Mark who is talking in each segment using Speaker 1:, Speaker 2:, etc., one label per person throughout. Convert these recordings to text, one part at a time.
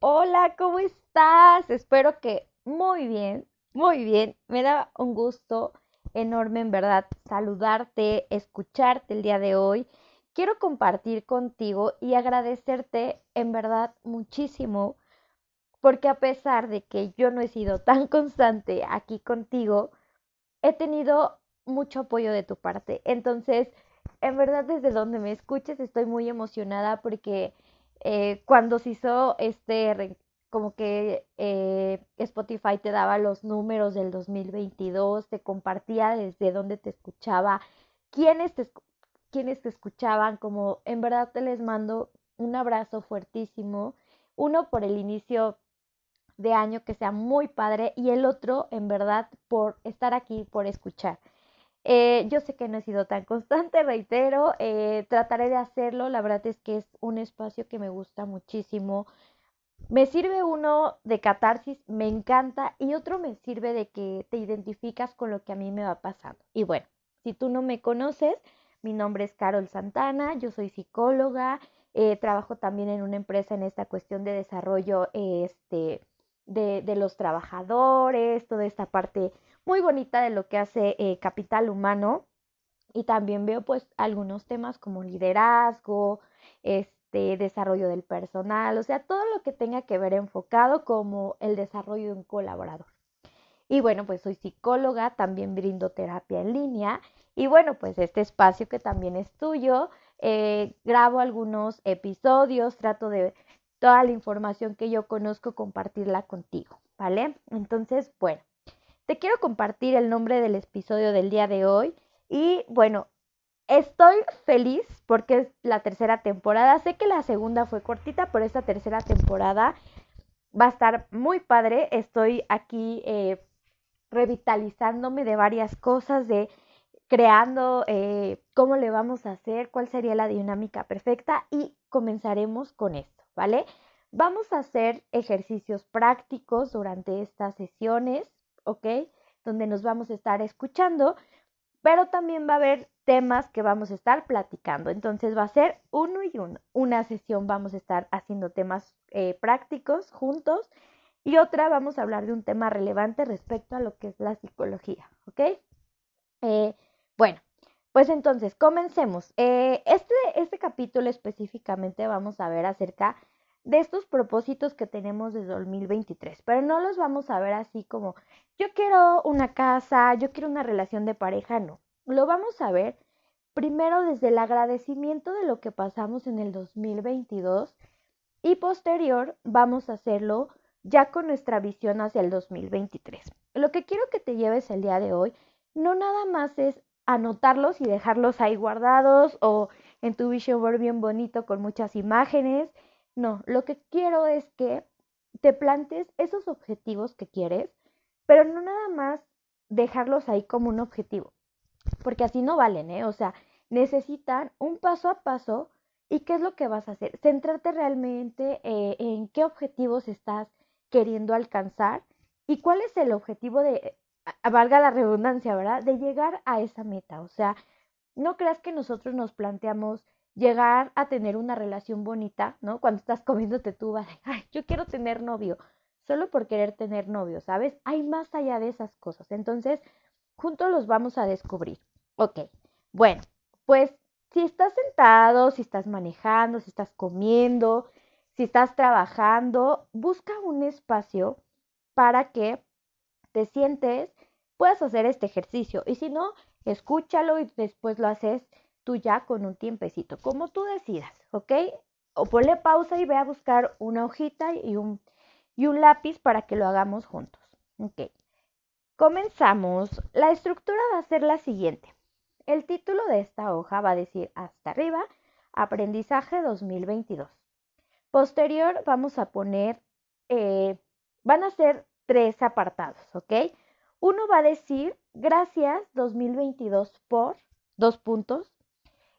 Speaker 1: Hola, ¿cómo estás? Espero que muy bien, muy bien. Me da un gusto enorme, en verdad, saludarte, escucharte el día de hoy. Quiero compartir contigo y agradecerte, en verdad, muchísimo, porque a pesar de que yo no he sido tan constante aquí contigo, he tenido mucho apoyo de tu parte. Entonces, en verdad, desde donde me escuches, estoy muy emocionada porque eh, cuando se hizo este, como que eh, Spotify te daba los números del 2022, te compartía desde dónde te escuchaba, quiénes te, quiénes te escuchaban, como en verdad te les mando un abrazo fuertísimo, uno por el inicio de año que sea muy padre y el otro en verdad por estar aquí, por escuchar. Eh, yo sé que no he sido tan constante, reitero, eh, trataré de hacerlo, la verdad es que es un espacio que me gusta muchísimo. Me sirve uno de catarsis, me encanta, y otro me sirve de que te identificas con lo que a mí me va pasando. Y bueno, si tú no me conoces, mi nombre es Carol Santana, yo soy psicóloga, eh, trabajo también en una empresa en esta cuestión de desarrollo este, de, de los trabajadores, toda esta parte muy bonita de lo que hace eh, Capital Humano. Y también veo pues algunos temas como liderazgo, este, desarrollo del personal, o sea, todo lo que tenga que ver enfocado como el desarrollo de un colaborador. Y bueno, pues soy psicóloga, también brindo terapia en línea. Y bueno, pues este espacio que también es tuyo, eh, grabo algunos episodios, trato de toda la información que yo conozco compartirla contigo, ¿vale? Entonces, bueno, te quiero compartir el nombre del episodio del día de hoy y bueno, estoy feliz porque es la tercera temporada. Sé que la segunda fue cortita, pero esta tercera temporada va a estar muy padre. Estoy aquí eh, revitalizándome de varias cosas, de creando eh, cómo le vamos a hacer, cuál sería la dinámica perfecta y comenzaremos con esto, ¿vale? Vamos a hacer ejercicios prácticos durante estas sesiones ¿ok? Donde nos vamos a estar escuchando, pero también va a haber temas que vamos a estar platicando. Entonces va a ser uno y uno. Una sesión vamos a estar haciendo temas eh, prácticos juntos y otra vamos a hablar de un tema relevante respecto a lo que es la psicología, ¿ok? Eh, bueno, pues entonces comencemos. Eh, este, este capítulo específicamente vamos a ver acerca de estos propósitos que tenemos desde 2023, pero no los vamos a ver así como yo quiero una casa, yo quiero una relación de pareja, no. Lo vamos a ver primero desde el agradecimiento de lo que pasamos en el 2022 y posterior vamos a hacerlo ya con nuestra visión hacia el 2023. Lo que quiero que te lleves el día de hoy no nada más es anotarlos y dejarlos ahí guardados o en tu vision board bien bonito con muchas imágenes no, lo que quiero es que te plantes esos objetivos que quieres, pero no nada más dejarlos ahí como un objetivo, porque así no valen, ¿eh? O sea, necesitan un paso a paso y qué es lo que vas a hacer. Centrarte realmente eh, en qué objetivos estás queriendo alcanzar y cuál es el objetivo de, valga la redundancia, ¿verdad? De llegar a esa meta. O sea, no creas que nosotros nos planteamos llegar a tener una relación bonita, ¿no? Cuando estás comiéndote tú vas, ay, yo quiero tener novio, solo por querer tener novio, ¿sabes? Hay más allá de esas cosas. Entonces, juntos los vamos a descubrir. Ok, bueno, pues si estás sentado, si estás manejando, si estás comiendo, si estás trabajando, busca un espacio para que te sientes, puedas hacer este ejercicio. Y si no, escúchalo y después lo haces tú ya con un tiempecito, como tú decidas, ¿ok? O ponle pausa y ve a buscar una hojita y un, y un lápiz para que lo hagamos juntos, ¿ok? Comenzamos. La estructura va a ser la siguiente. El título de esta hoja va a decir hasta arriba, aprendizaje 2022. Posterior vamos a poner, eh, van a ser tres apartados, ¿ok? Uno va a decir, gracias 2022 por, dos puntos,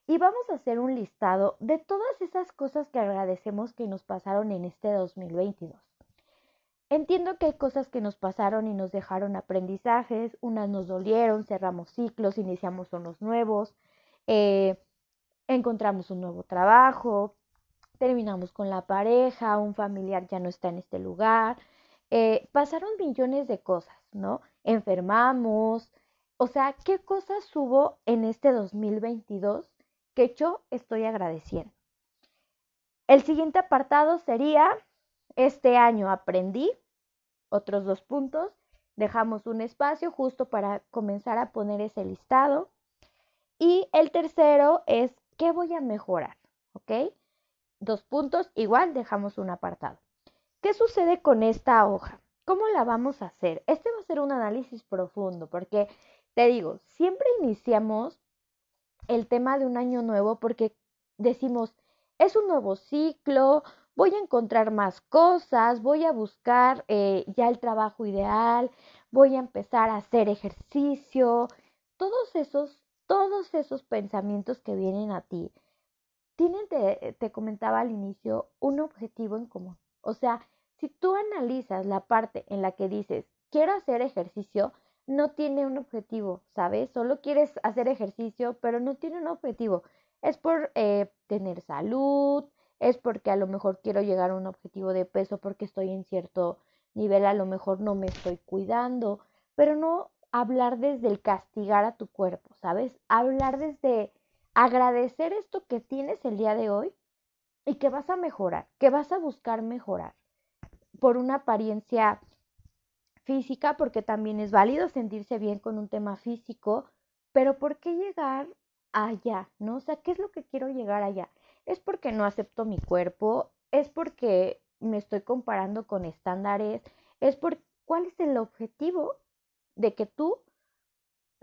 Speaker 1: y vamos a hacer un listado de todas esas cosas que agradecemos que nos pasaron en este 2022. Entiendo que hay cosas que nos pasaron y nos dejaron aprendizajes, unas nos dolieron, cerramos ciclos, iniciamos unos nuevos, eh, encontramos un nuevo trabajo, terminamos con la pareja, un familiar ya no está en este lugar, eh, pasaron millones de cosas, ¿no? Enfermamos, o sea, ¿qué cosas hubo en este 2022 que yo estoy agradeciendo? El siguiente apartado sería, este año aprendí, otros dos puntos, dejamos un espacio justo para comenzar a poner ese listado. Y el tercero es, ¿qué voy a mejorar? ¿Ok? Dos puntos, igual dejamos un apartado. ¿Qué sucede con esta hoja? ¿Cómo la vamos a hacer? Este va a ser un análisis profundo porque, te digo, siempre iniciamos el tema de un año nuevo porque decimos, es un nuevo ciclo, voy a encontrar más cosas, voy a buscar eh, ya el trabajo ideal, voy a empezar a hacer ejercicio, todos esos, todos esos pensamientos que vienen a ti, tienen, te, te comentaba al inicio, un objetivo en común. O sea, si tú analizas la parte en la que dices, quiero hacer ejercicio, no tiene un objetivo, ¿sabes? Solo quieres hacer ejercicio, pero no tiene un objetivo. Es por eh, tener salud, es porque a lo mejor quiero llegar a un objetivo de peso porque estoy en cierto nivel, a lo mejor no me estoy cuidando, pero no hablar desde el castigar a tu cuerpo, ¿sabes? Hablar desde agradecer esto que tienes el día de hoy y que vas a mejorar, que vas a buscar mejorar por una apariencia física, porque también es válido sentirse bien con un tema físico, pero ¿por qué llegar allá? ¿No? O sea, ¿qué es lo que quiero llegar allá? Es porque no acepto mi cuerpo, es porque me estoy comparando con estándares, es por cuál es el objetivo de que tú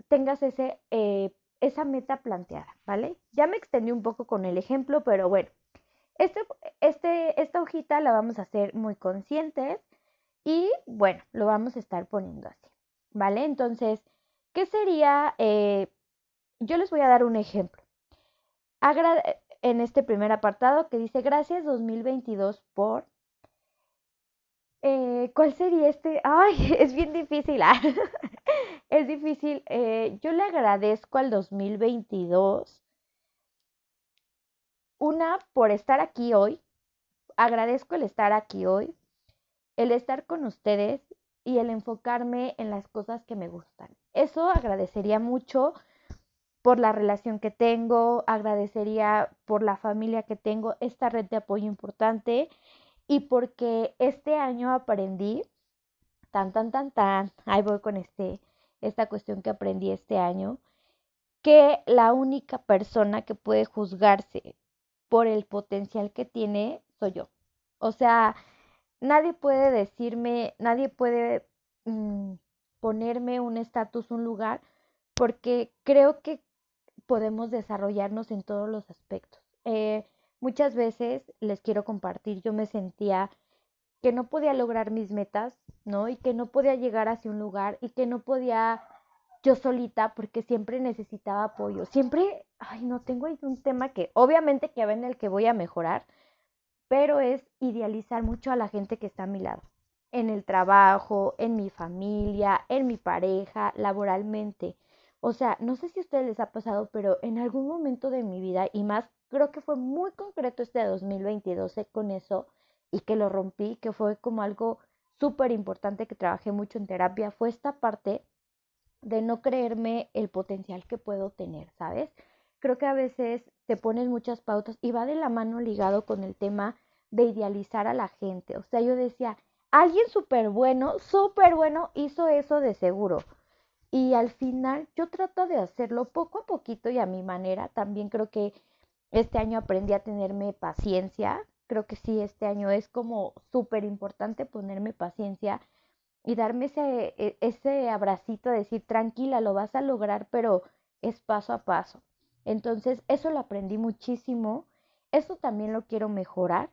Speaker 1: tengas ese, eh, esa meta planteada, ¿vale? Ya me extendí un poco con el ejemplo, pero bueno, este, este, esta hojita la vamos a hacer muy conscientes y bueno, lo vamos a estar poniendo así, ¿vale? Entonces, ¿qué sería? Eh, yo les voy a dar un ejemplo. en este primer apartado que dice gracias 2022 por... Eh, ¿Cuál sería este? Ay, es bien difícil. Ah, es difícil. Eh, yo le agradezco al 2022 una, por estar aquí hoy. Agradezco el estar aquí hoy, el estar con ustedes y el enfocarme en las cosas que me gustan. Eso agradecería mucho por la relación que tengo, agradecería por la familia que tengo, esta red de apoyo importante y porque este año aprendí, tan, tan, tan, tan, ahí voy con este, esta cuestión que aprendí este año, que la única persona que puede juzgarse por el potencial que tiene soy yo. O sea, nadie puede decirme, nadie puede mm, ponerme un estatus, un lugar, porque creo que podemos desarrollarnos en todos los aspectos. Eh, muchas veces les quiero compartir, yo me sentía que no podía lograr mis metas, ¿no? Y que no podía llegar hacia un lugar y que no podía yo solita porque siempre necesitaba apoyo. Siempre, ay, no tengo ahí un tema que obviamente que va en el que voy a mejorar, pero es idealizar mucho a la gente que está a mi lado, en el trabajo, en mi familia, en mi pareja, laboralmente. O sea, no sé si a ustedes les ha pasado, pero en algún momento de mi vida, y más, creo que fue muy concreto este 2022 eh, con eso, y que lo rompí, que fue como algo súper importante que trabajé mucho en terapia, fue esta parte de no creerme el potencial que puedo tener, ¿sabes? Creo que a veces te pones muchas pautas y va de la mano ligado con el tema de idealizar a la gente. O sea, yo decía, alguien súper bueno, súper bueno hizo eso de seguro. Y al final yo trato de hacerlo poco a poquito y a mi manera. También creo que este año aprendí a tenerme paciencia. Creo que sí, este año es como súper importante ponerme paciencia y darme ese, e, ese abracito, decir, tranquila, lo vas a lograr, pero es paso a paso. Entonces, eso lo aprendí muchísimo. Eso también lo quiero mejorar.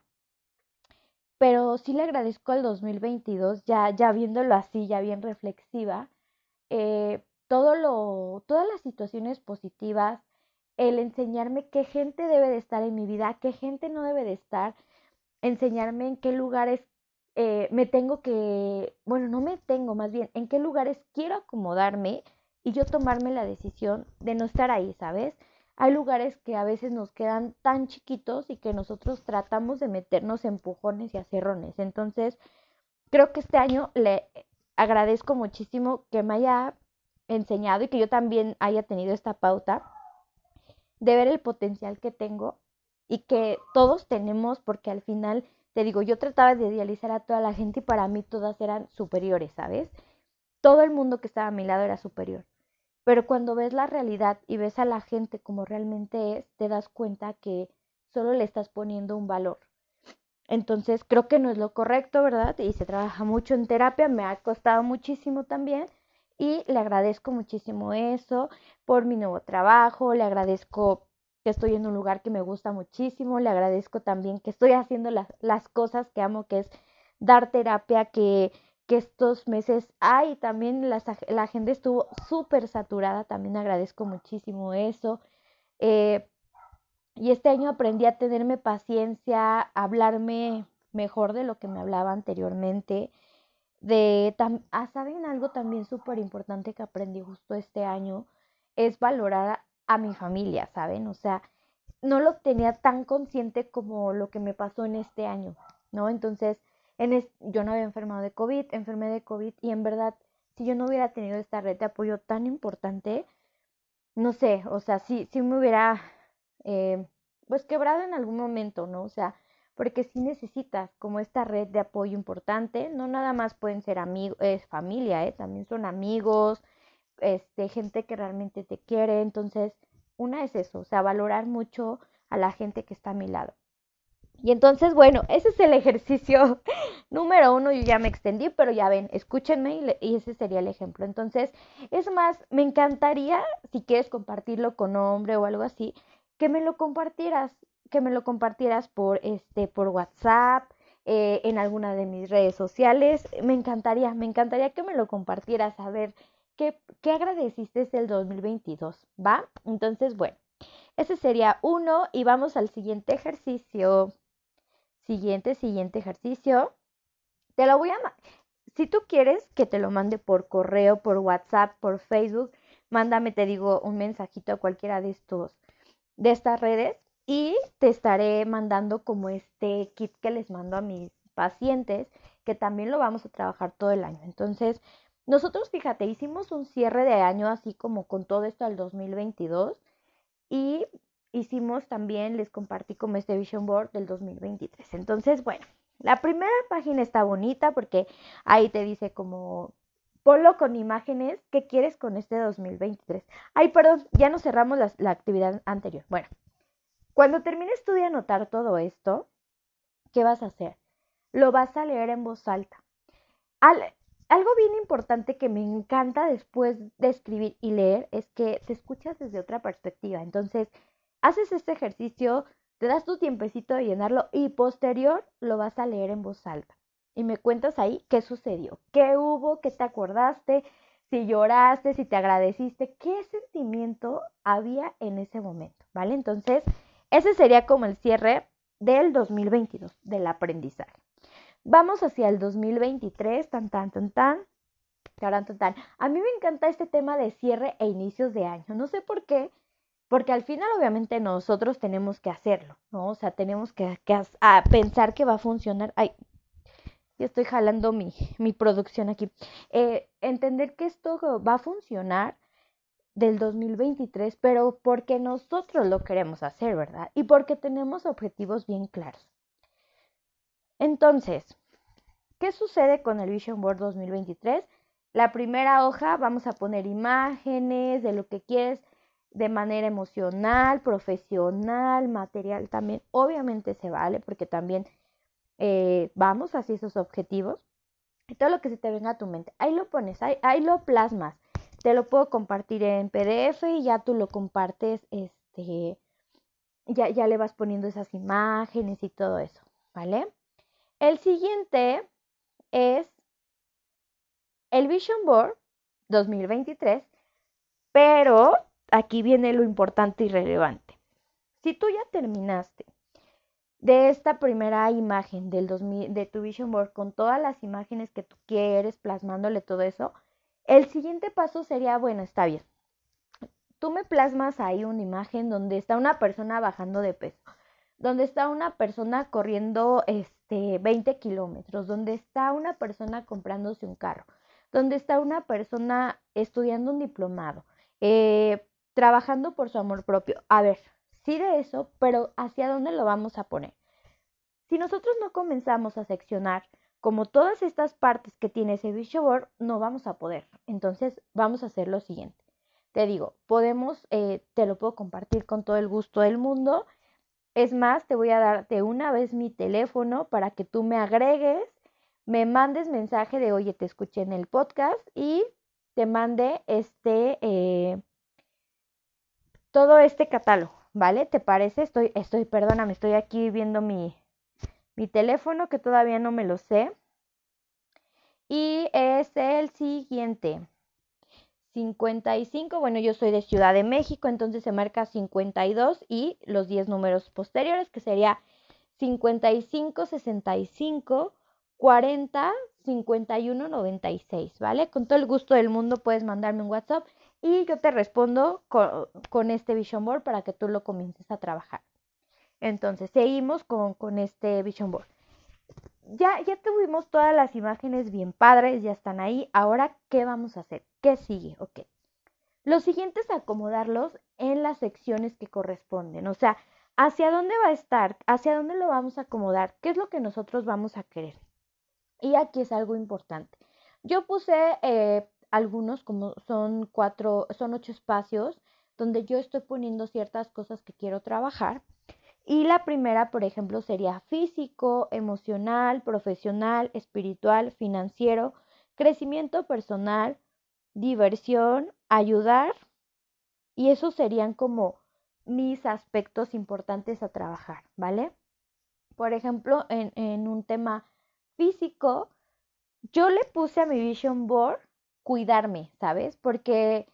Speaker 1: Pero sí le agradezco al 2022, ya, ya viéndolo así, ya bien reflexiva, eh, todo lo, todas las situaciones positivas, el enseñarme qué gente debe de estar en mi vida, qué gente no debe de estar, enseñarme en qué lugares eh, me tengo que, bueno, no me tengo más bien, en qué lugares quiero acomodarme y yo tomarme la decisión de no estar ahí, ¿sabes? Hay lugares que a veces nos quedan tan chiquitos y que nosotros tratamos de meternos empujones y acerrones. Entonces, creo que este año le agradezco muchísimo que me haya enseñado y que yo también haya tenido esta pauta de ver el potencial que tengo y que todos tenemos, porque al final, te digo, yo trataba de idealizar a toda la gente y para mí todas eran superiores, ¿sabes? Todo el mundo que estaba a mi lado era superior. Pero cuando ves la realidad y ves a la gente como realmente es, te das cuenta que solo le estás poniendo un valor. Entonces creo que no es lo correcto, ¿verdad? Y se trabaja mucho en terapia, me ha costado muchísimo también y le agradezco muchísimo eso por mi nuevo trabajo, le agradezco que estoy en un lugar que me gusta muchísimo, le agradezco también que estoy haciendo las, las cosas que amo, que es dar terapia, que que estos meses hay, también la, la estuvo súper saturada, también agradezco muchísimo eso. Eh, y este año aprendí a tenerme paciencia, a hablarme mejor de lo que me hablaba anteriormente. De, ah, ¿saben algo también súper importante que aprendí justo este año? Es valorar a, a mi familia, ¿saben? O sea, no lo tenía tan consciente como lo que me pasó en este año, ¿no? Entonces, yo no había enfermado de COVID, enfermé de COVID y en verdad, si yo no hubiera tenido esta red de apoyo tan importante, no sé, o sea, sí, sí me hubiera, eh, pues quebrado en algún momento, ¿no? O sea, porque si necesitas como esta red de apoyo importante, no nada más pueden ser amigos, es familia, ¿eh? También son amigos, este, gente que realmente te quiere, entonces, una es eso, o sea, valorar mucho a la gente que está a mi lado. Y entonces, bueno, ese es el ejercicio número uno. Yo ya me extendí, pero ya ven, escúchenme y, ese sería el ejemplo. Entonces, es más, me encantaría, si quieres compartirlo con nombre o algo así, que me lo compartieras, que me lo compartieras por, este, por WhatsApp, eh, en alguna de mis redes sociales. Me encantaría, me encantaría que me lo compartieras, a ver qué, qué agradeciste el 2022, ¿va? Entonces, bueno, ese sería uno y vamos al siguiente ejercicio. Siguiente, siguiente ejercicio. Te lo voy a... Si tú quieres que te lo mande por correo, por WhatsApp, por Facebook, mándame, te digo, un mensajito a cualquiera de estos, de estas redes y te estaré mandando como este kit que les mando a mis pacientes, que también lo vamos a trabajar todo el año. Entonces, nosotros, fíjate, hicimos un cierre de año así como con todo esto al 2022 y hicimos también, les compartí como este Vision Board del 2023. Entonces, bueno, la primera página está bonita porque ahí te dice como ponlo con imágenes, ¿qué quieres con este 2023? Ay, perdón, ya nos cerramos la, actividad anterior. Bueno, cuando termines tú de anotar todo esto, ¿qué vas a hacer? Lo vas a leer en voz alta. algo bien importante que me encanta después de escribir y leer es que te escuchas desde otra perspectiva. Entonces, haces este ejercicio, te das tu tiempecito de llenarlo y posterior lo vas a leer en voz alta. Y me cuentas ahí qué sucedió, qué hubo, qué te acordaste, si lloraste, si te agradeciste, qué sentimiento había en ese momento, ¿vale? Entonces, ese sería como el cierre del 2022, del aprendizaje. Vamos hacia el 2023, tan, tan, tan, tan. Tan, tan, tan. A mí me encanta este tema de cierre e inicios de año. No sé por qué, porque al final obviamente nosotros tenemos que hacerlo, ¿no? O sea, tenemos que, pensar que va a funcionar. Ay, ya estoy jalando mi, mi producción aquí. Eh, entender que esto va a funcionar del 2023, pero porque nosotros lo queremos hacer, ¿verdad? Y porque tenemos objetivos bien claros. Entonces, ¿qué sucede con el Vision Board 2023? La primera hoja vamos a poner imágenes de lo que quieres de manera emocional, profesional, material también, obviamente se vale porque también eh, vamos hacia esos objetivos. Y todo lo que se te venga a tu mente, ahí lo pones, ahí, ahí lo plasmas. Te lo puedo compartir en PDF y ya tú lo compartes, este, ya, ya le vas poniendo esas imágenes y todo eso, ¿vale? El siguiente es el Vision Board 2023, pero aquí viene lo importante y relevante. Si tú ya terminaste de esta primera imagen del de tu Vision Board con todas las imágenes que tú quieres, plasmándole todo eso, el siguiente paso sería, bueno, está bien. tú me plasmas ahí una imagen donde está una persona bajando de peso, donde está una persona corriendo este 20 kilómetros, donde está una persona comprándose un carro, donde está una persona estudiando un diplomado, eh, trabajando por su amor propio. A ver, sí de eso, pero ¿hacia dónde lo vamos a poner? Si nosotros no comenzamos a seccionar como todas estas partes que tiene ese vision board, no vamos a poder. Entonces vamos a hacer lo siguiente. Te digo, podemos, eh, te lo puedo compartir con todo el gusto del mundo. Es más, te voy a dar de una vez mi teléfono para que tú me agregues, me mandes mensaje de, oye, te escuché en el podcast y te mande este, eh, todo este catálogo, ¿vale? ¿Te parece? Estoy, estoy, perdóname, estoy aquí viendo mi, mi teléfono que todavía no me lo sé. Y es el siguiente. 55, bueno, yo soy de Ciudad de México, entonces se marca 52 y los 10 números posteriores, que sería 55, 65, 40, 51, 96, ¿vale? Con todo el gusto del mundo puedes mandarme un WhatsApp y yo te respondo con, este Vision Board para que tú lo comiences a trabajar. Entonces, seguimos con, con este Vision Board ya, ya tuvimos todas las imágenes bien padres, ya están ahí. Ahora, ¿qué vamos a hacer? ¿Qué sigue? Ok. Lo siguiente es acomodarlos en las secciones que corresponden. O sea, ¿hacia dónde va a estar? ¿Hacia dónde lo vamos a acomodar? ¿Qué es lo que nosotros vamos a querer? Y aquí es algo importante. Yo puse eh, algunos, como son cuatro, son ocho espacios, donde yo estoy poniendo ciertas cosas que quiero trabajar. Y la primera, por ejemplo, sería físico, emocional, profesional, espiritual, financiero, crecimiento personal, diversión, ayudar. Y esos serían como mis aspectos importantes a trabajar, ¿vale? Por ejemplo, en, en un tema físico, yo le puse a mi vision board cuidarme, ¿sabes? Porque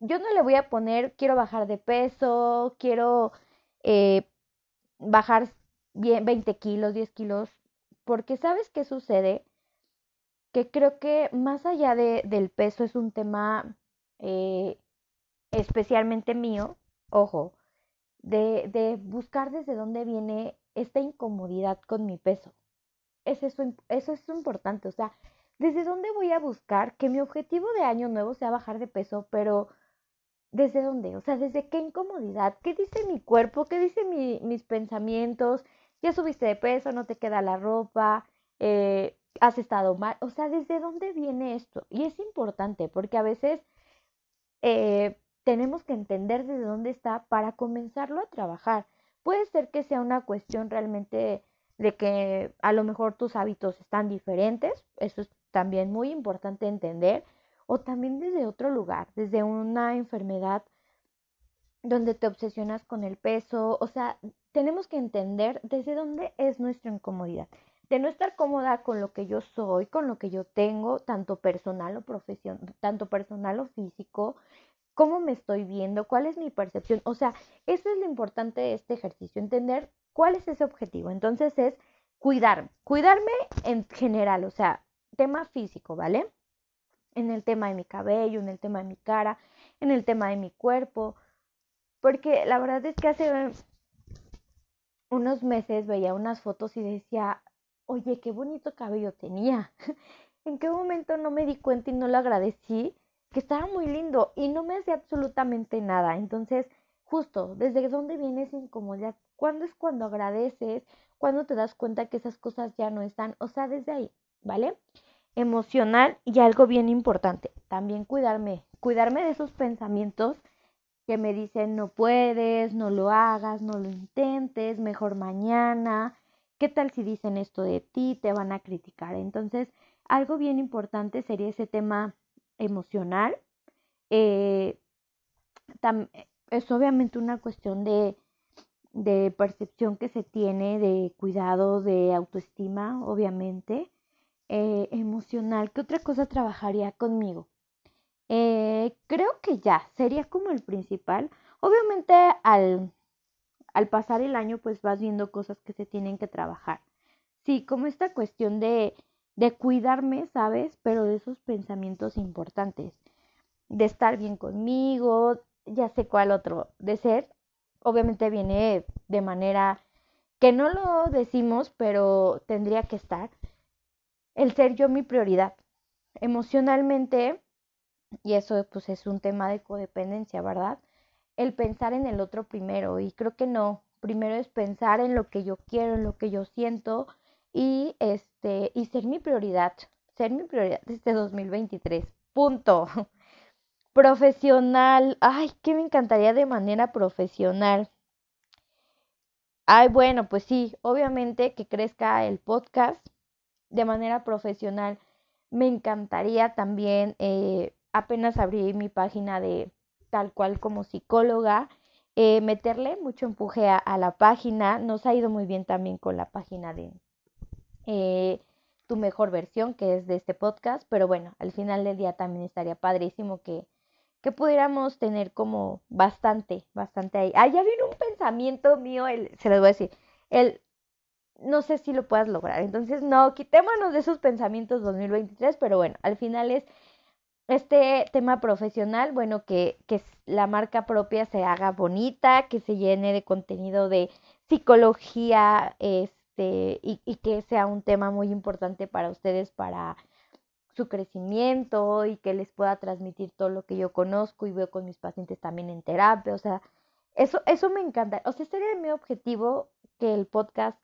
Speaker 1: yo no le voy a poner quiero bajar de peso, quiero eh, bajar 20 kilos, 10 kilos, porque sabes qué sucede, que creo que más allá de, del peso es un tema eh, especialmente mío, ojo, de, de, buscar desde dónde viene esta incomodidad con mi peso. Es eso, eso es importante, o sea, desde dónde voy a buscar que mi objetivo de año nuevo sea bajar de peso, pero ¿Desde dónde? O sea, ¿desde qué incomodidad? ¿Qué dice mi cuerpo? ¿Qué dicen mis pensamientos? ¿Ya subiste de peso? ¿No te queda la ropa? Eh, ¿Has estado mal? O sea, ¿desde dónde viene esto? Y es importante porque a veces eh, tenemos que entender desde dónde está para comenzarlo a trabajar. Puede ser que sea una cuestión realmente de que a lo mejor tus hábitos están diferentes. Eso es también muy importante entender o también desde otro lugar, desde una enfermedad donde te obsesionas con el peso, o sea, tenemos que entender desde dónde es nuestra incomodidad, de no estar cómoda con lo que yo soy, con lo que yo tengo, tanto personal o profesional, tanto personal o físico, cómo me estoy viendo, cuál es mi percepción, o sea, eso es lo importante de este ejercicio, entender cuál es ese objetivo. Entonces es cuidarme, cuidarme en general, o sea, tema físico, ¿vale? en el tema de mi cabello, en el tema de mi cara, en el tema de mi cuerpo, porque la verdad es que hace unos meses veía unas fotos y decía, oye, qué bonito cabello tenía. ¿En qué momento no me di cuenta y no lo agradecí? Que estaba muy lindo y no me hacía absolutamente nada. Entonces, justo, ¿desde dónde viene esa incomodidad? ¿Cuándo es cuando agradeces? ¿Cuándo te das cuenta que esas cosas ya no están? O sea, desde ahí, ¿vale? Emocional y algo bien importante, también cuidarme, cuidarme de esos pensamientos que me dicen no puedes, no lo hagas, no lo intentes, mejor mañana, ¿qué tal si dicen esto de ti? Te van a criticar. Entonces, algo bien importante sería ese tema emocional. Eh, es obviamente una cuestión de, de percepción que se tiene, de cuidado, de autoestima, obviamente. Emocional, ¿qué otra cosa trabajaría conmigo? Eh, creo que ya, sería como el principal. Obviamente al, al pasar el año pues vas viendo cosas que se tienen que trabajar. Sí, como esta cuestión de, de cuidarme, ¿sabes? Pero de esos pensamientos importantes, de estar bien conmigo, ya sé cuál otro, de ser, obviamente viene de manera que no lo decimos, pero tendría que estar, el ser yo mi prioridad. Emocionalmente, y eso pues es un tema de codependencia, ¿verdad? El pensar en el otro primero, y creo que no, primero es pensar en lo que yo quiero, en lo que yo siento, y este, y ser mi prioridad, ser mi prioridad este 2023. Punto. Profesional. Ay, que me encantaría de manera profesional. Ay, bueno, pues sí, obviamente que crezca el podcast de manera profesional. Me encantaría también, eh, apenas abrí mi página de tal cual como psicóloga, eh, meterle mucho empuje a, la página. Nos ha ido muy bien también con la página de eh, tu mejor versión, que es de este podcast, pero bueno, al final del día también estaría padrísimo que, que pudiéramos tener como bastante, bastante ahí. Ah, ya viene un pensamiento mío, el, se los voy a decir, el, no sé si lo puedas lograr. Entonces, no, quitémonos de esos pensamientos 2023, pero bueno, al final es este tema profesional, bueno, que, que la marca propia se haga bonita, que se llene de contenido de psicología, este, y, y que sea un tema muy importante para ustedes para su crecimiento y que les pueda transmitir todo lo que yo conozco y veo con mis pacientes también en terapia, o sea, eso, eso me encanta, o sea, sería mi objetivo que el podcast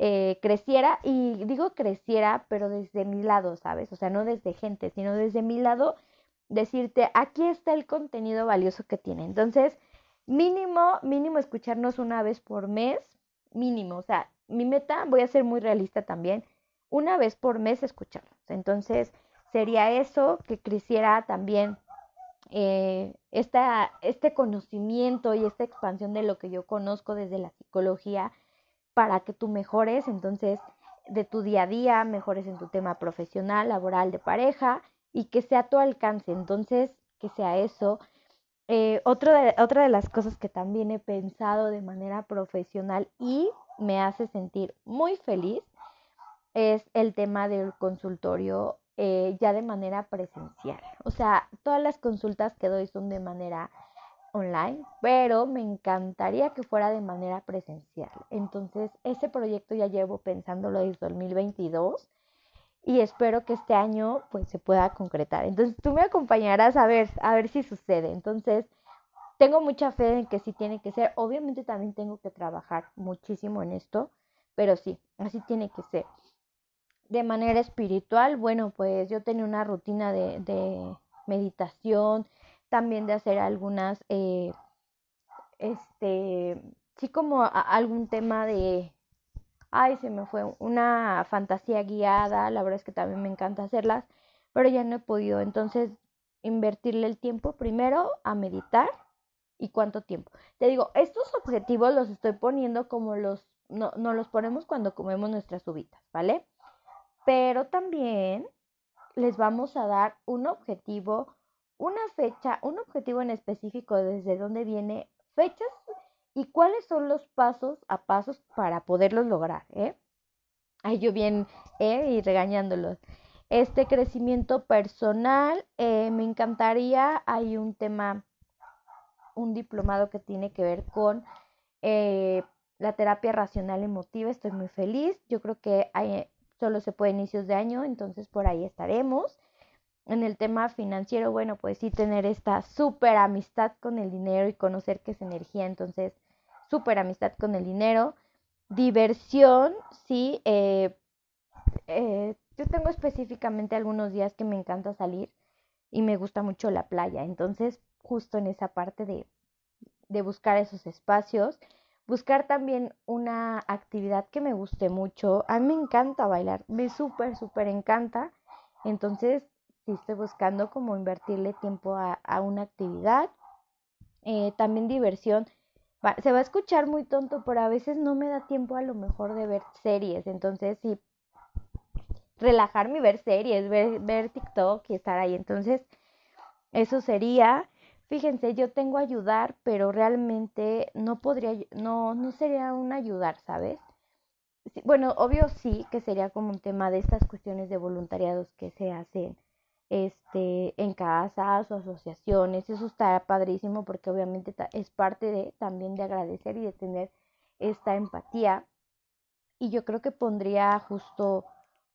Speaker 1: eh, creciera y digo creciera, pero desde mi lado, ¿sabes? O sea, no desde gente, sino desde mi lado, decirte, aquí está el contenido valioso que tiene. Entonces, mínimo, mínimo escucharnos una vez por mes, mínimo, o sea, mi meta, voy a ser muy realista también, una vez por mes escucharlos. Entonces, sería eso, que creciera también eh, esta, este conocimiento y esta expansión de lo que yo conozco desde la psicología para que tú mejores entonces de tu día a día, mejores en tu tema profesional, laboral, de pareja y que sea a tu alcance, entonces que sea eso. Eh, de, otra de las cosas que también he pensado de manera profesional y me hace sentir muy feliz es el tema del consultorio eh, ya de manera presencial. O sea, todas las consultas que doy son de manera online, pero me encantaría que fuera de manera presencial. Entonces, ese proyecto ya llevo pensándolo desde 2022 y espero que este año pues se pueda concretar. Entonces, tú me acompañarás a ver, a ver si sucede. Entonces, tengo mucha fe en que sí tiene que ser. Obviamente también tengo que trabajar muchísimo en esto, pero sí, así tiene que ser de manera espiritual, bueno, pues yo tenía una rutina de, meditación, también de hacer algunas, eh, este, sí como algún tema de, ay, se me fue una fantasía guiada, la verdad es que también me encanta hacerlas, pero ya no he podido, entonces invertirle el tiempo primero a meditar y cuánto tiempo. Te digo, estos objetivos los estoy poniendo como los, no, no los ponemos cuando comemos nuestras uvitas, ¿vale? pero también les vamos a dar un objetivo, una fecha, un objetivo en específico desde dónde viene, fechas y cuáles son los pasos a pasos para poderlos lograr, ¿eh? Ay, yo bien, ¿eh? Y regañándolos. Este crecimiento personal, eh, me encantaría, hay un tema, un diplomado que tiene que ver con eh, la terapia racional emotiva, estoy muy feliz, yo creo que hay, solo se puede inicios de año, entonces por ahí estaremos. En el tema financiero, bueno, pues sí tener esta súper amistad con el dinero y conocer qué es energía, entonces súper amistad con el dinero. Diversión, sí, eh, eh, yo tengo específicamente algunos días que me encanta salir y me gusta mucho la playa, entonces justo en esa parte de, de buscar esos espacios buscar también una actividad que me guste mucho. A mí me encanta bailar, me súper, súper encanta. Entonces, sí estoy buscando como invertirle tiempo a, una actividad. Eh, también diversión. se va a escuchar muy tonto, pero a veces no me da tiempo a lo mejor de ver series. Entonces, sí, relajarme y ver series, ver, ver TikTok y estar ahí. Entonces, eso sería. Fíjense, yo tengo ayudar, pero realmente no podría, no, no sería un ayudar, ¿sabes? bueno, obvio sí que sería como un tema de estas cuestiones de voluntariados que se hacen este, en casas o asociaciones. Eso está padrísimo porque obviamente es parte de también de agradecer y de tener esta empatía. Y yo creo que pondría justo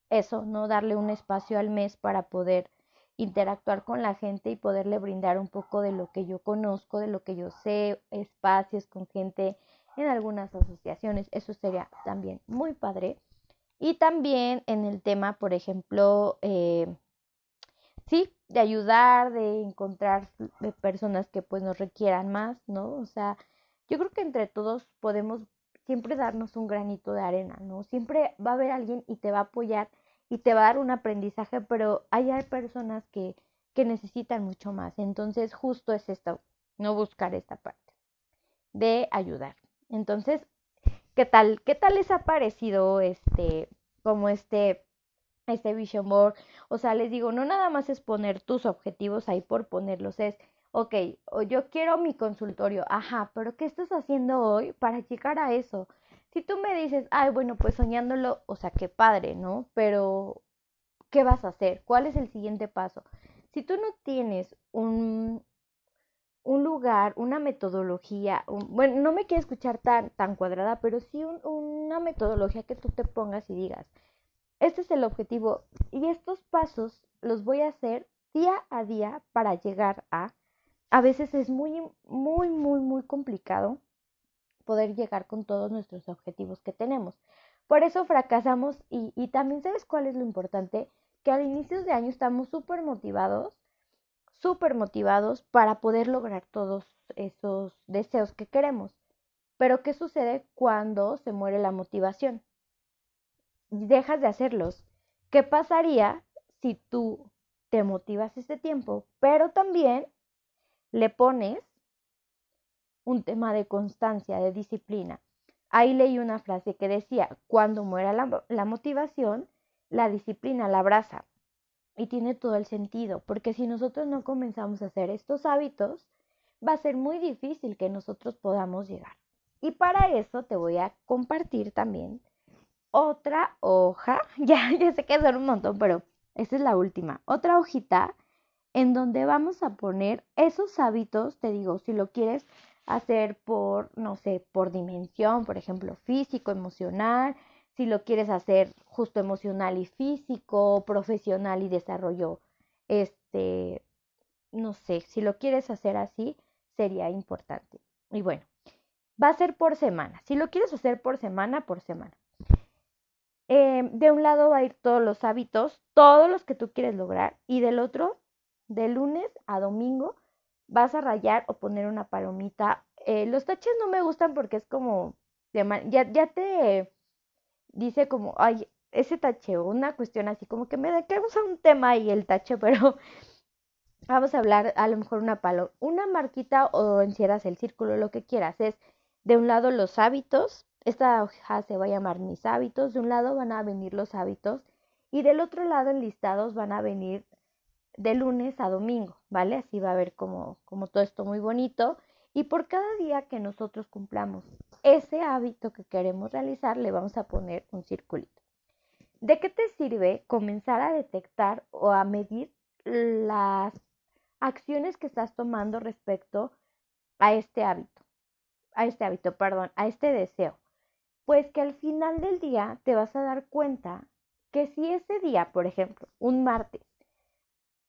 Speaker 1: eso, ¿no? Darle un espacio al mes para poder interactuar con la gente y poderle brindar un poco de lo que yo conozco, de lo que yo sé, espacios con gente en algunas asociaciones. Eso sería también muy padre. Y también en el tema, por ejemplo, eh, sí, de ayudar, de encontrar personas que pues nos requieran más, ¿no? O sea, yo creo que entre todos podemos siempre darnos un granito de arena, ¿no? Siempre va a haber alguien y te va a apoyar y te va a dar un aprendizaje, pero hay, hay personas que, que necesitan mucho más. Entonces, justo es esto, no buscar esta parte de ayudar. Entonces, ¿qué tal? ¿Qué tal les ha parecido este, como este, este vision board? O sea, les digo, no nada más es poner tus objetivos ahí por ponerlos, es, ok, yo quiero mi consultorio, ajá, pero ¿qué estás haciendo hoy para llegar a eso? Si tú me dices, ay, bueno, pues soñándolo, o sea, qué padre, ¿no? Pero, ¿qué vas a hacer? ¿Cuál es el siguiente paso? Si tú no tienes un, un lugar, una metodología, bueno, no me quiero escuchar tan, tan cuadrada, pero sí una metodología que tú te pongas y digas, este es el objetivo y estos pasos los voy a hacer día a día para llegar a, a veces es muy, muy, muy, muy complicado poder llegar con todos nuestros objetivos que tenemos. Por eso fracasamos y, y también sabes cuál es lo importante, que al inicio de año estamos súper motivados súper motivados para poder lograr todos esos deseos que queremos. Pero ¿qué sucede cuando se muere la motivación? Dejas de hacerlos. ¿Qué pasaría si tú te motivas este tiempo, pero también le pones un tema de constancia, de disciplina? Ahí leí una frase que decía, cuando muera la, la motivación, la disciplina la abraza. Y tiene todo el sentido, porque si nosotros no comenzamos a hacer estos hábitos, va a ser muy difícil que nosotros podamos llegar. Y para eso te voy a compartir también otra hoja, ya, ya sé que son un montón, pero esta es la última, otra hojita en donde vamos a poner esos hábitos, te digo, si lo quieres hacer por, no sé, por dimensión, por ejemplo, físico, emocional, si lo quieres hacer justo emocional y físico, profesional y desarrollo, este, no sé, si lo quieres hacer así, sería importante. Y bueno, va a ser por semana. Si lo quieres hacer por semana, por semana. Eh, de un lado va a ir todos los hábitos, todos los que tú quieres lograr, y del otro, de lunes a domingo, vas a rayar o poner una palomita. Eh, los taches no me gustan porque es como, ya, ya te dice como, ay, ese tache una cuestión así, como que me que usar un tema y el tache, pero vamos a hablar a lo mejor una palo, una marquita o encierras el círculo, lo que quieras. Es de un lado los hábitos, esta hoja se va a llamar mis hábitos, de un lado van a venir los hábitos y del otro lado en listados van a venir de lunes a domingo, ¿vale? Así va a ver como, como todo esto muy bonito. Y por cada día que nosotros cumplamos ese hábito que queremos realizar, le vamos a poner un circulito. ¿De qué te sirve comenzar a detectar o a medir las acciones que estás tomando respecto a este hábito? A este hábito, perdón, a este deseo. Pues que al final del día te vas a dar cuenta que si ese día, por ejemplo, un martes,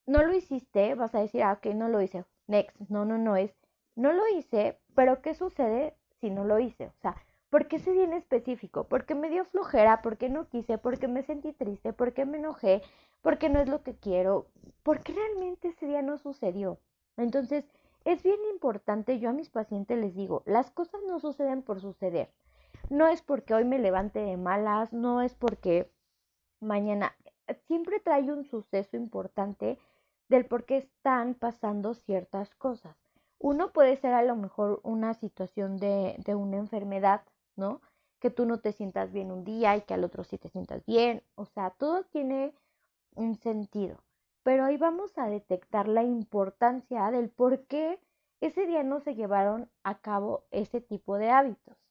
Speaker 1: no lo hiciste, vas a decir, ah, ok, no lo hice. Next, no, no, no, es no lo hice, pero ¿qué sucede si no lo hice? O sea, ¿por qué ese día en específico? ¿Por qué me dio flojera? ¿Por qué no quise? ¿Por qué me sentí triste? ¿Por qué me enojé? ¿Por qué no es lo que quiero? ¿Por qué realmente ese día no sucedió? Entonces, es bien importante, yo a mis pacientes les digo, las cosas no suceden por suceder. No es porque hoy me levante de malas, no es porque mañana, siempre trae un suceso importante del por qué están pasando ciertas cosas. Uno puede ser a lo mejor una situación de, una enfermedad, ¿no? Que tú no te sientas bien un día y que al otro sí te sientas bien. O sea, todo tiene un sentido. Pero ahí vamos a detectar la importancia del por qué ese día no se llevaron a cabo ese tipo de hábitos.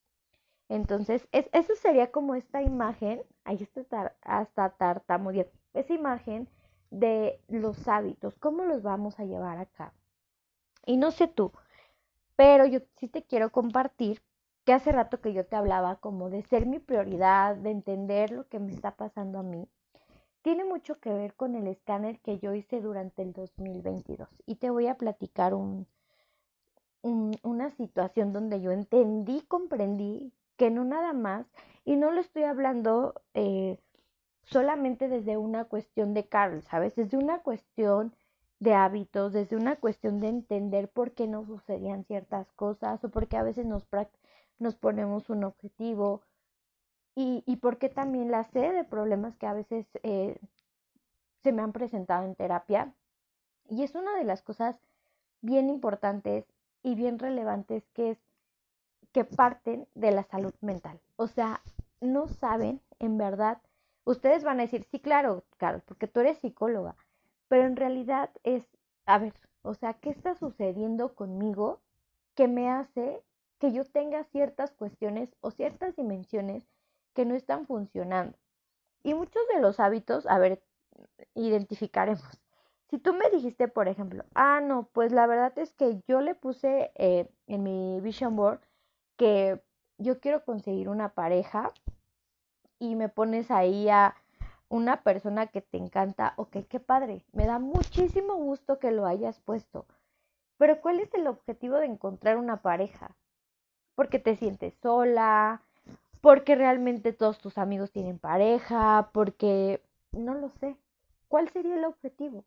Speaker 1: Entonces, es, eso sería como esta imagen, ahí está hasta tartamudear, esa imagen de los hábitos, cómo los vamos a llevar a cabo. Y no sé tú, pero yo sí te quiero compartir que hace rato que yo te hablaba como de ser mi prioridad, de entender lo que me está pasando a mí, tiene mucho que ver con el escáner que yo hice durante el 2022. Y te voy a platicar un, una situación donde yo entendí, comprendí que no nada más, y no lo estoy hablando eh, solamente desde una cuestión de Carl, ¿sabes? Desde una cuestión de hábitos, desde una cuestión de entender por qué no sucedían ciertas cosas o por qué a veces nos, nos ponemos un objetivo y, y por qué también la sé de problemas que a veces eh, se me han presentado en terapia. Y es una de las cosas bien importantes y bien relevantes que es que parten de la salud mental. O sea, no saben, en verdad, ustedes van a decir, sí, claro, Carlos, porque tú eres psicóloga, pero en realidad es, a ver, o sea, ¿qué está sucediendo conmigo que me hace que yo tenga ciertas cuestiones o ciertas dimensiones que no están funcionando? Y muchos de los hábitos, a ver, identificaremos. Si tú me dijiste, por ejemplo, ah, no, pues la verdad es que yo le puse eh, en mi vision board que yo quiero conseguir una pareja y me pones ahí a una persona que te encanta, ok, qué padre, me da muchísimo gusto que lo hayas puesto. Pero ¿cuál es el objetivo de encontrar una pareja? Porque te sientes sola, porque realmente todos tus amigos tienen pareja, porque no lo sé. ¿Cuál sería el objetivo?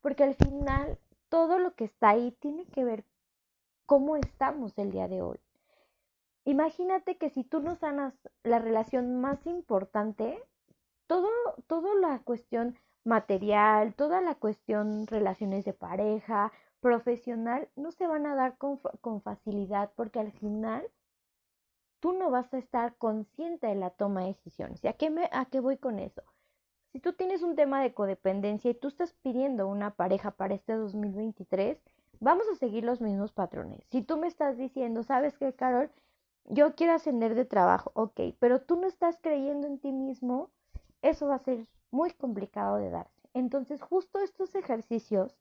Speaker 1: Porque al final todo lo que está ahí tiene que ver cómo estamos el día de hoy. Imagínate que si tú no sanas la relación más importante, todo, toda la cuestión material, toda la cuestión relaciones de pareja, profesional, no se van a dar con, con facilidad porque al final tú no vas a estar consciente de la toma de decisiones. ¿Y a qué, me, a qué voy con eso? Si tú tienes un tema de codependencia y tú estás pidiendo una pareja para este 2023, vamos a seguir los mismos patrones. Si tú me estás diciendo, ¿sabes qué, Carol? Yo quiero ascender de trabajo, ok, pero tú no estás creyendo en ti mismo, eso va a ser muy complicado de darse. Entonces, justo estos ejercicios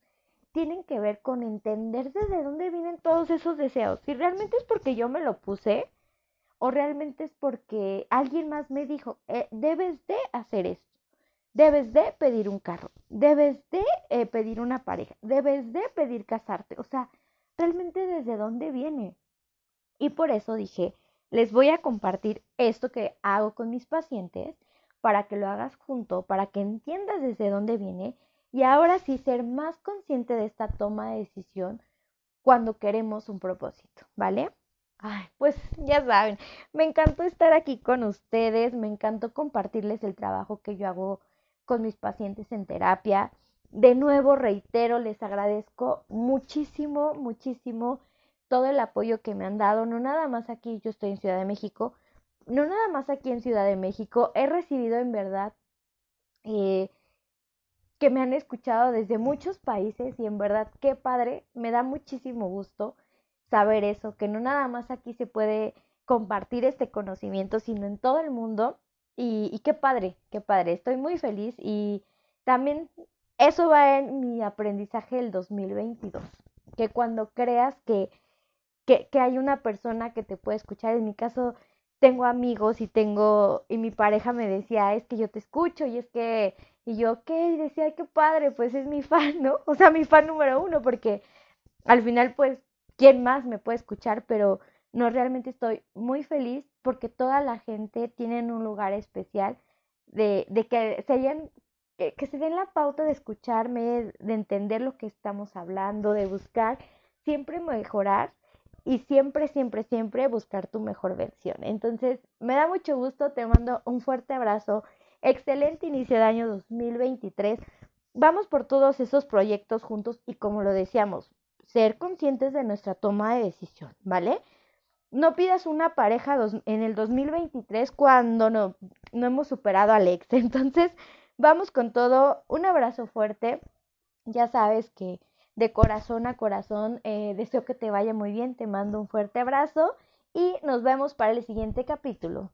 Speaker 1: tienen que ver con entender desde dónde vienen todos esos deseos. Si realmente es porque yo me lo puse o realmente es porque alguien más me dijo, eh, debes de hacer esto, debes de pedir un carro, debes de eh, pedir una pareja, debes de pedir casarte. O sea, realmente desde dónde viene. Y por eso dije, les voy a compartir esto que hago con mis pacientes para que lo hagas junto, para que entiendas desde dónde viene y ahora sí ser más consciente de esta toma de decisión cuando queremos un propósito, ¿vale? Ay, pues ya saben, me encantó estar aquí con ustedes, me encantó compartirles el trabajo que yo hago con mis pacientes en terapia. De nuevo, reitero, les agradezco muchísimo, muchísimo todo el apoyo que me han dado, no nada más aquí, yo estoy en Ciudad de México, no nada más aquí en Ciudad de México, he recibido en verdad eh, que me han escuchado desde muchos países y en verdad qué padre, me da muchísimo gusto saber eso, que no nada más aquí se puede compartir este conocimiento, sino en todo el mundo y, y qué padre, qué padre, estoy muy feliz y también eso va en mi aprendizaje del 2022, que cuando creas que que, hay una persona que te puede escuchar. En mi caso, tengo amigos y tengo, y mi pareja me decía, es que yo te escucho y es que, y yo, ¿qué? Y decía, qué padre, pues es mi fan, ¿no? O sea, mi fan número uno, porque al final, pues, ¿quién más me puede escuchar? Pero no, realmente estoy muy feliz porque toda la gente tiene un lugar especial de, de que se que, que se den la pauta de escucharme, de entender lo que estamos hablando, de buscar siempre mejorar y siempre, siempre, siempre buscar tu mejor versión. Entonces, me da mucho gusto, te mando un fuerte abrazo, excelente inicio de año 2023. Vamos por todos esos proyectos juntos y como lo decíamos, ser conscientes de nuestra toma de decisión, ¿vale? No pidas una pareja en el 2023 cuando no, no hemos superado al ex. Entonces, vamos con todo. Un abrazo fuerte. Ya sabes que de corazón a corazón. Eh, deseo que te vaya muy bien, te mando un fuerte abrazo y nos vemos para el siguiente capítulo.